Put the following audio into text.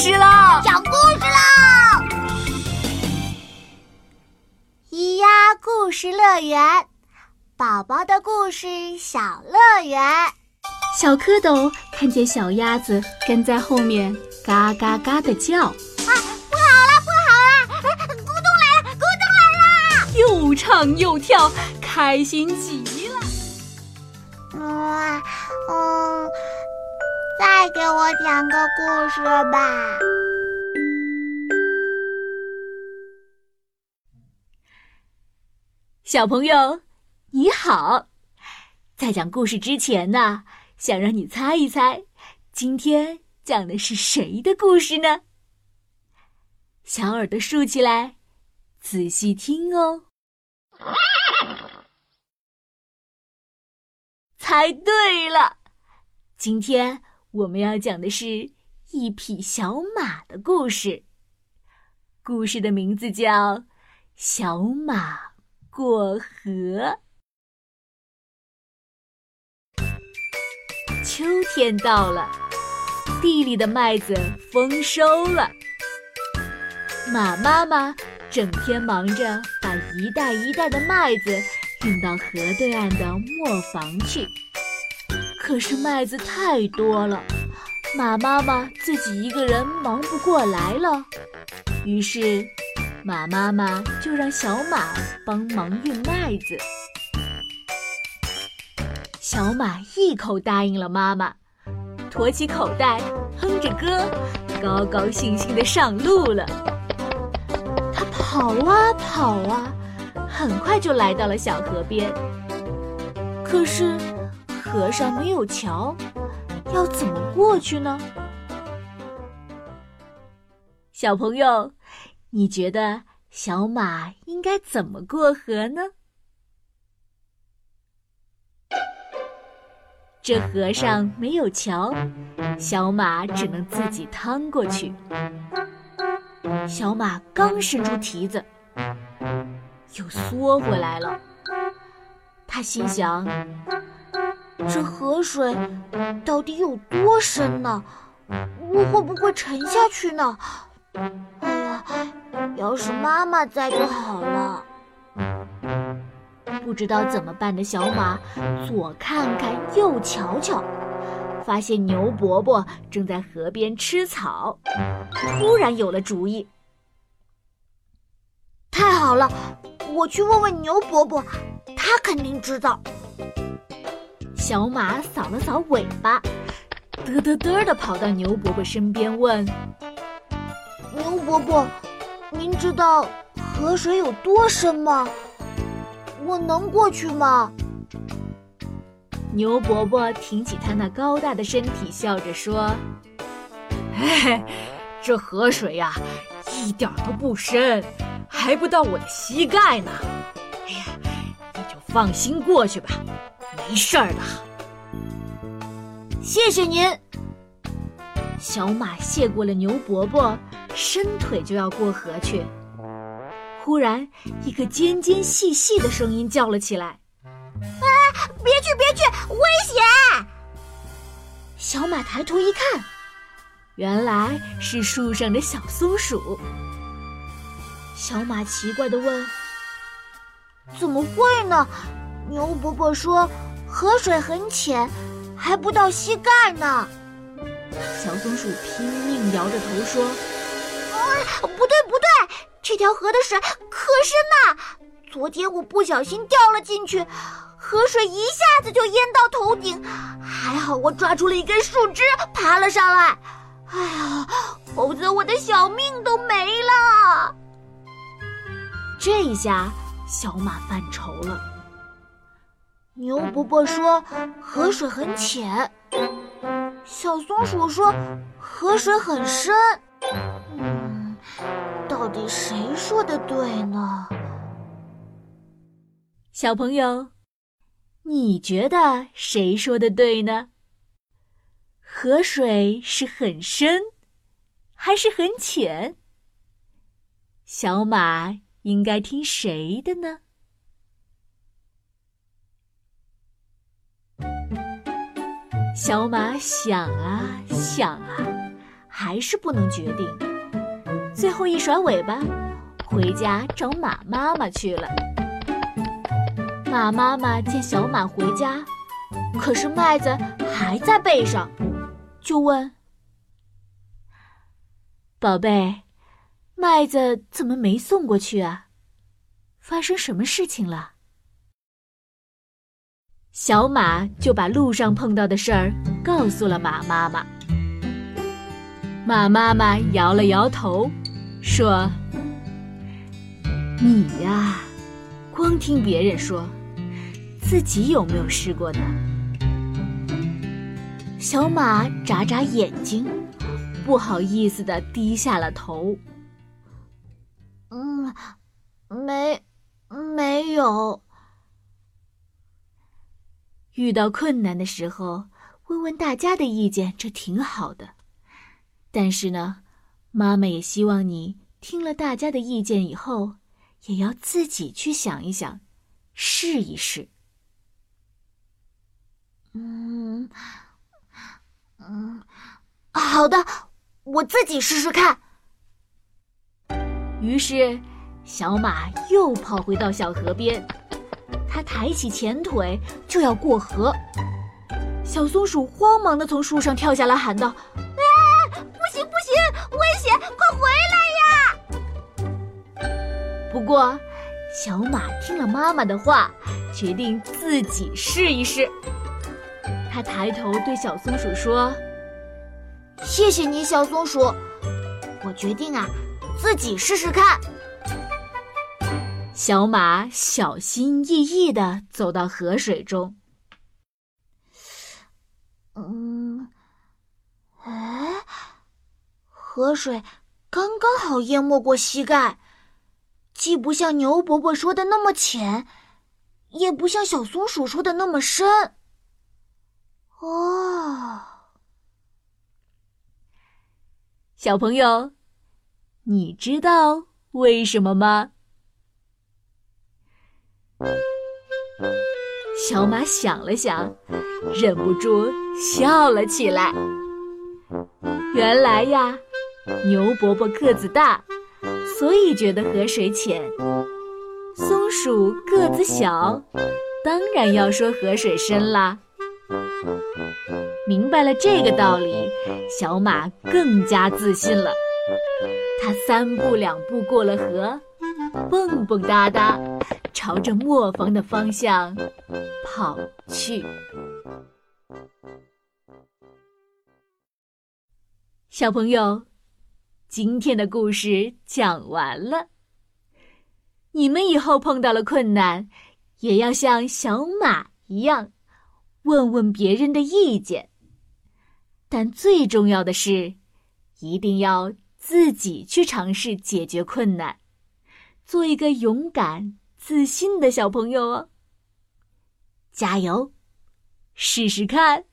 事啦！讲故事啦！咿呀故事乐园，宝宝的故事小乐园。小蝌蚪看见小鸭子跟在后面，嘎嘎嘎的叫。啊，不好了，不好了！咕咚来了，咕咚来了！又唱又跳，开心极了。哇嗯。再给我讲个故事吧，小朋友，你好。在讲故事之前呢，想让你猜一猜，今天讲的是谁的故事呢？小耳朵竖起来，仔细听哦。猜对了，今天。我们要讲的是一匹小马的故事。故事的名字叫《小马过河》。秋天到了，地里的麦子丰收了。马妈妈整天忙着把一袋一袋的麦子运到河对岸的磨坊去。可是麦子太多了，马妈妈自己一个人忙不过来了。于是，马妈妈就让小马帮忙运麦子。小马一口答应了妈妈，驮起口袋，哼着歌，高高兴兴地上路了。他跑啊跑啊，很快就来到了小河边。可是。河上没有桥，要怎么过去呢？小朋友，你觉得小马应该怎么过河呢？这河上没有桥，小马只能自己趟过去。小马刚伸出蹄子，又缩回来了。他心想。这河水到底有多深呢？我会不会沉下去呢？哎呀，要是妈妈在就好了。不知道怎么办的小马，左看看右瞧瞧，发现牛伯伯正在河边吃草，突然有了主意。太好了，我去问问牛伯伯，他肯定知道。小马扫了扫尾巴，嘚嘚嘚的跑到牛伯伯身边，问：“牛伯伯，您知道河水有多深吗？我能过去吗？”牛伯伯挺起他那高大的身体，笑着说：“嘿，这河水呀，一点都不深，还不到我的膝盖呢。哎呀，你就放心过去吧。”没事儿的，谢谢您。小马谢过了牛伯伯，伸腿就要过河去。忽然，一个尖尖细细的声音叫了起来：“啊，别去，别去，危险！”小马抬头一看，原来是树上的小松鼠。小马奇怪的问：“怎么会呢？”牛伯伯说。河水很浅，还不到膝盖呢。小松鼠拼命摇着头说：“不对，不对，这条河的水可深呐！昨天我不小心掉了进去，河水一下子就淹到头顶，还好我抓住了一根树枝爬了上来。哎呀，否则我的小命都没了。”这一下，小马犯愁了。牛伯伯说：“河水很浅。”小松鼠说：“河水很深。”嗯，到底谁说的对呢？小朋友，你觉得谁说的对呢？河水是很深，还是很浅？小马应该听谁的呢？小马想啊想啊，还是不能决定，最后一甩尾巴，回家找马妈妈去了。马妈妈见小马回家，可是麦子还在背上，就问：“宝贝，麦子怎么没送过去啊？发生什么事情了？”小马就把路上碰到的事儿告诉了马妈妈。马妈妈摇了摇头，说：“你呀，光听别人说，自己有没有试过呢？”小马眨眨眼睛，不好意思的低下了头。“嗯，没，没有。”遇到困难的时候，问问大家的意见，这挺好的。但是呢，妈妈也希望你听了大家的意见以后，也要自己去想一想，试一试。嗯，嗯，好的，我自己试试看。于是，小马又跑回到小河边。它抬起前腿就要过河，小松鼠慌忙的从树上跳下来，喊道：“啊，不行不行，危险！快回来呀！”不过，小马听了妈妈的话，决定自己试一试。他抬头对小松鼠说：“谢谢你，小松鼠，我决定啊，自己试试看。”小马小心翼翼地走到河水中。嗯，哎，河水刚刚好淹没过膝盖，既不像牛伯伯说的那么浅，也不像小松鼠说的那么深。哦，小朋友，你知道为什么吗？小马想了想，忍不住笑了起来。原来呀，牛伯伯个子大，所以觉得河水浅；松鼠个子小，当然要说河水深啦。明白了这个道理，小马更加自信了。他三步两步过了河，蹦蹦哒哒。朝着磨坊的方向跑去。小朋友，今天的故事讲完了。你们以后碰到了困难，也要像小马一样，问问别人的意见。但最重要的是，一定要自己去尝试解决困难，做一个勇敢。自信的小朋友哦，加油，试试看。